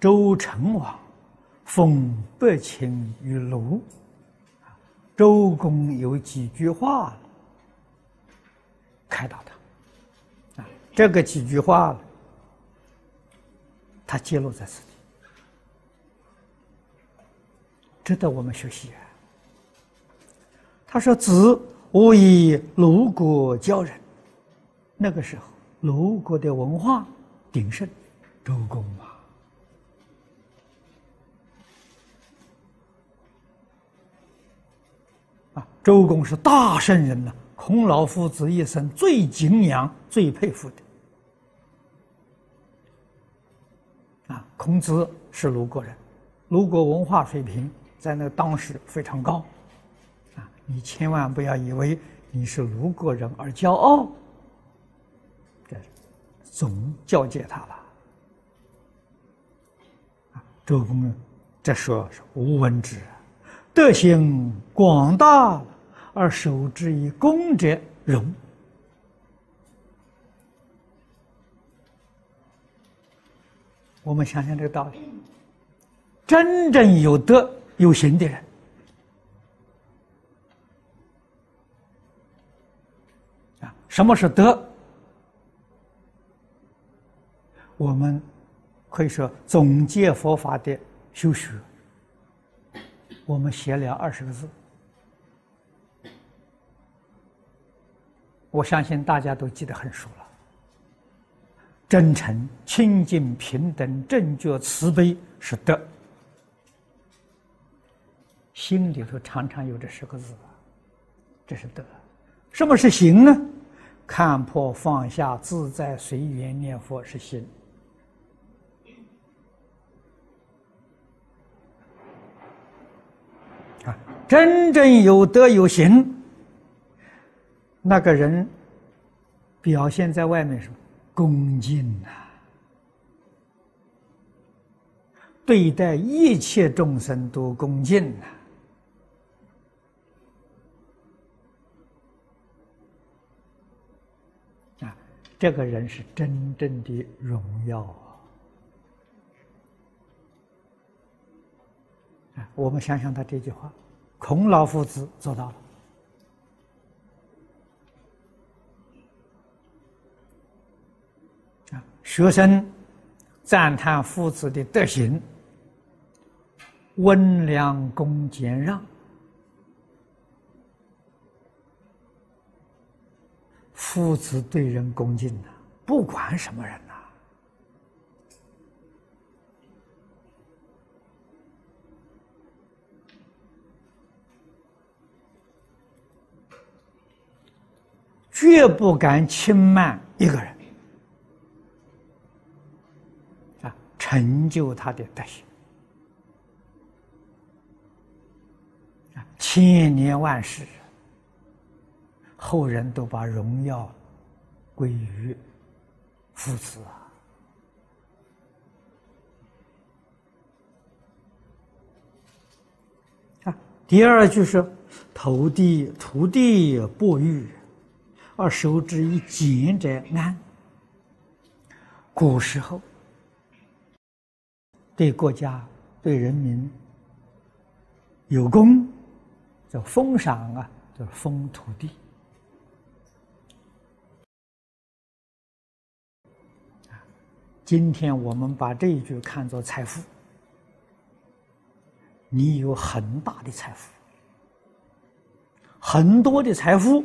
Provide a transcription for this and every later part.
周成王封伯禽于庐，周公有几句话开导他，啊，这个几句话他揭露在此地，值得我们学习啊。他说：“子，我以鲁国教人。”那个时候，鲁国的文化鼎盛，周公嘛。周公是大圣人呐，孔老夫子一生最敬仰、最佩服的。啊，孔子是鲁国人，鲁国文化水平在那当时非常高。啊，你千万不要以为你是鲁国人而骄傲，这总教诫他了。啊，周公这说是无闻之。德行广大而守之以公者荣。我们想想这个道理：真正有德有行的人，啊，什么是德？我们可以说总结佛法的修学。我们写了二十个字，我相信大家都记得很熟了。真诚、清净、平等、正觉、慈悲是德，心里头常常有这十个字，这是德。什么是行呢？看破放下、自在随缘念佛是行。真正有德有行，那个人表现在外面什么？恭敬呐，对待一切众生都恭敬呐。啊，这个人是真正的荣耀啊！我们想想他这句话，孔老夫子做到了。啊，学生赞叹夫子的德行，温良恭俭让，夫子对人恭敬的，不管什么人，绝不敢轻慢一个人。啊成就他的德行啊，千年万世，后人都把荣耀归于父子啊。啊，第二句是“土地土地不育，而受之以俭者安”。古时候。对国家、对人民有功，叫封赏啊，叫封土地。今天我们把这一句看作财富，你有很大的财富，很多的财富，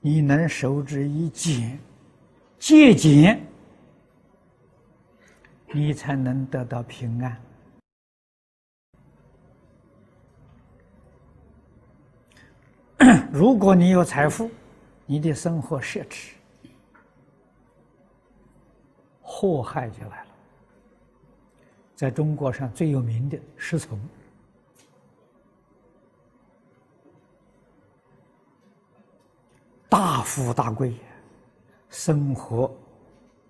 你能守之以俭，节俭。你才能得到平安。如果你有财富，你的生活奢侈，祸害就来了。在中国上最有名的是从，大富大贵，生活。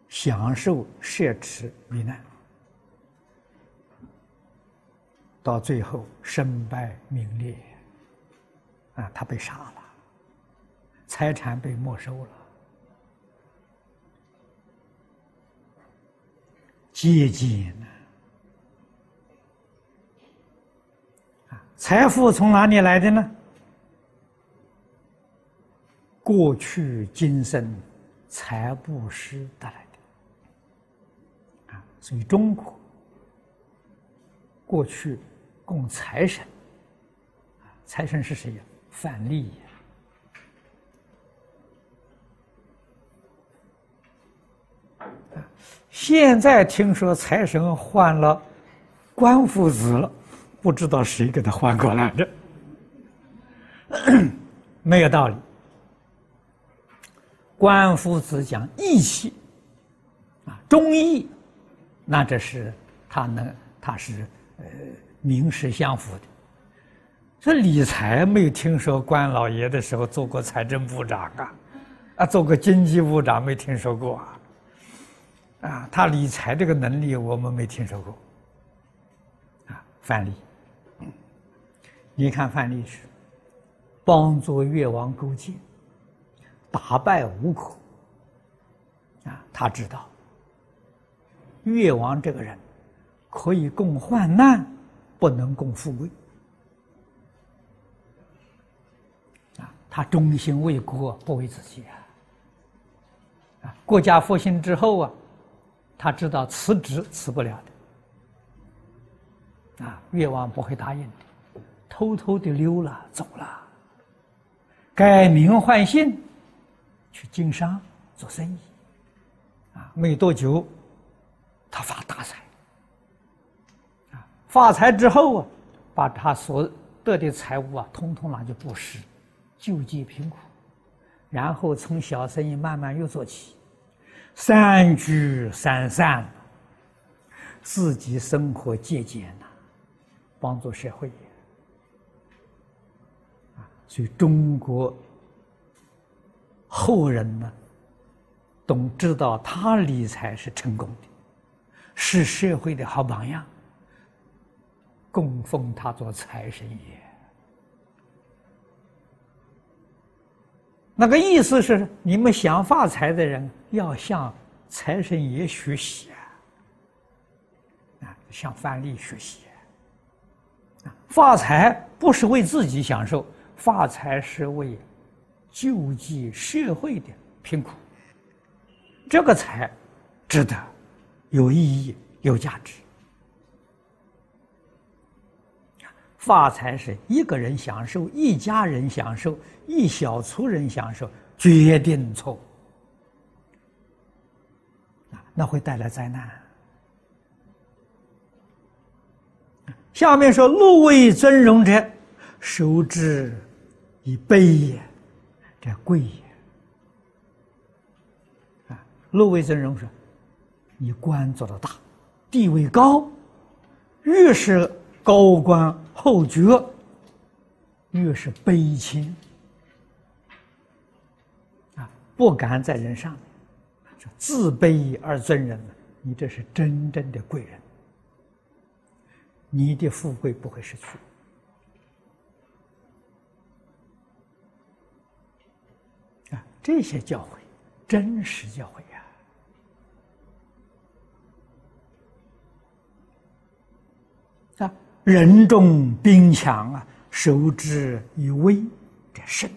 享受奢侈糜烂，到最后身败名裂，啊，他被杀了，财产被没收了，节俭呢？财富从哪里来的呢？过去今生财布施得来的。啊，所以中国过去供财神，财神是谁呀？范蠡。现在听说财神换了关夫子了，不知道谁给他换过来的，没有道理。关夫子讲义气，啊，忠义，那这是他能，他是呃名实相符的。这理财没有听说关老爷的时候做过财政部长啊，啊，做过经济部长没听说过啊。啊，他理财这个能力我们没听说过。啊，范蠡，你看范蠡是帮助越王勾践，打败吴口。啊，他知道越王这个人可以共患难，不能共富贵。啊，他忠心为国，不为自己啊。啊，国家复兴之后啊。他知道辞职辞不了的，啊，越王不会答应的，偷偷的溜了走了，改名换姓，去经商做生意，啊，没多久，他发大财，啊，发财之后啊，把他所得的财物啊，通通拿去布施，救济贫苦，然后从小生意慢慢又做起。三聚三散，自己生活节俭呐，帮助社会。啊，所以中国后人呢，都知道他理财是成功的，是社会的好榜样，供奉他做财神爷。那个意思是，你们想发财的人要向财神爷学习啊！啊，向范蠡学习啊！发财不是为自己享受，发财是为救济社会的贫苦。这个财值得，有意义，有价值。发财是一个人享受，一家人享受，一小撮人享受，决定错啊，那会带来灾难。下面说：“禄位尊荣者，受之以悲也，贵也。”啊，陆位尊荣说：“你官做得大，地位高，越是高官。”厚爵越是悲亲啊，不敢在人上面，自卑而尊人，你这是真正的贵人，你的富贵不会失去这些教诲，真实教诲啊。人重兵强啊，守之以威，这胜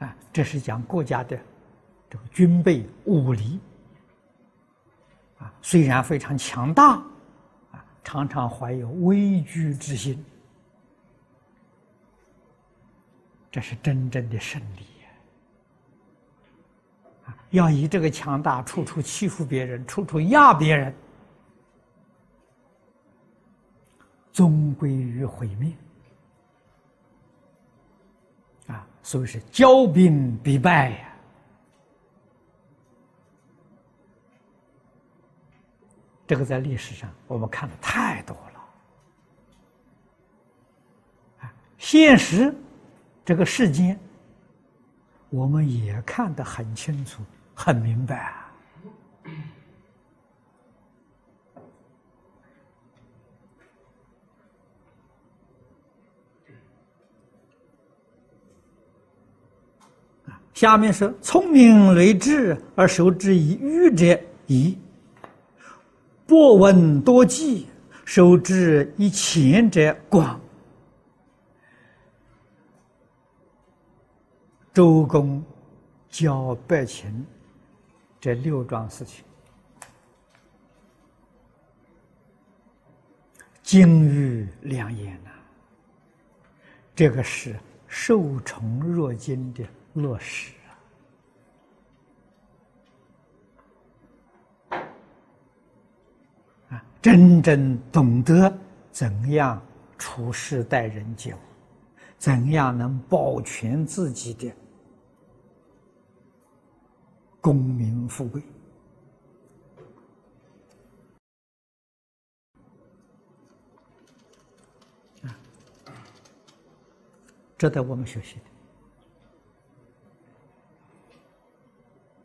啊！这是讲国家的这个军备武力啊，虽然非常强大啊，常常怀有畏惧之心，这是真正的胜利啊。要以这个强大，处处欺负别人，处处压别人，终归于毁灭。啊，所以是骄兵必败呀。这个在历史上我们看的太多了。现实这个世间，我们也看得很清楚。很明白啊！下面是聪明睿智而受之以愚者宜，博闻多记受之以浅者广。周公教百姓这六桩事情，金玉良言呐，这个是受宠若惊的落实啊！真正懂得怎样处事待人接物，怎样能保全自己的。功名富贵啊，值得我们学习的。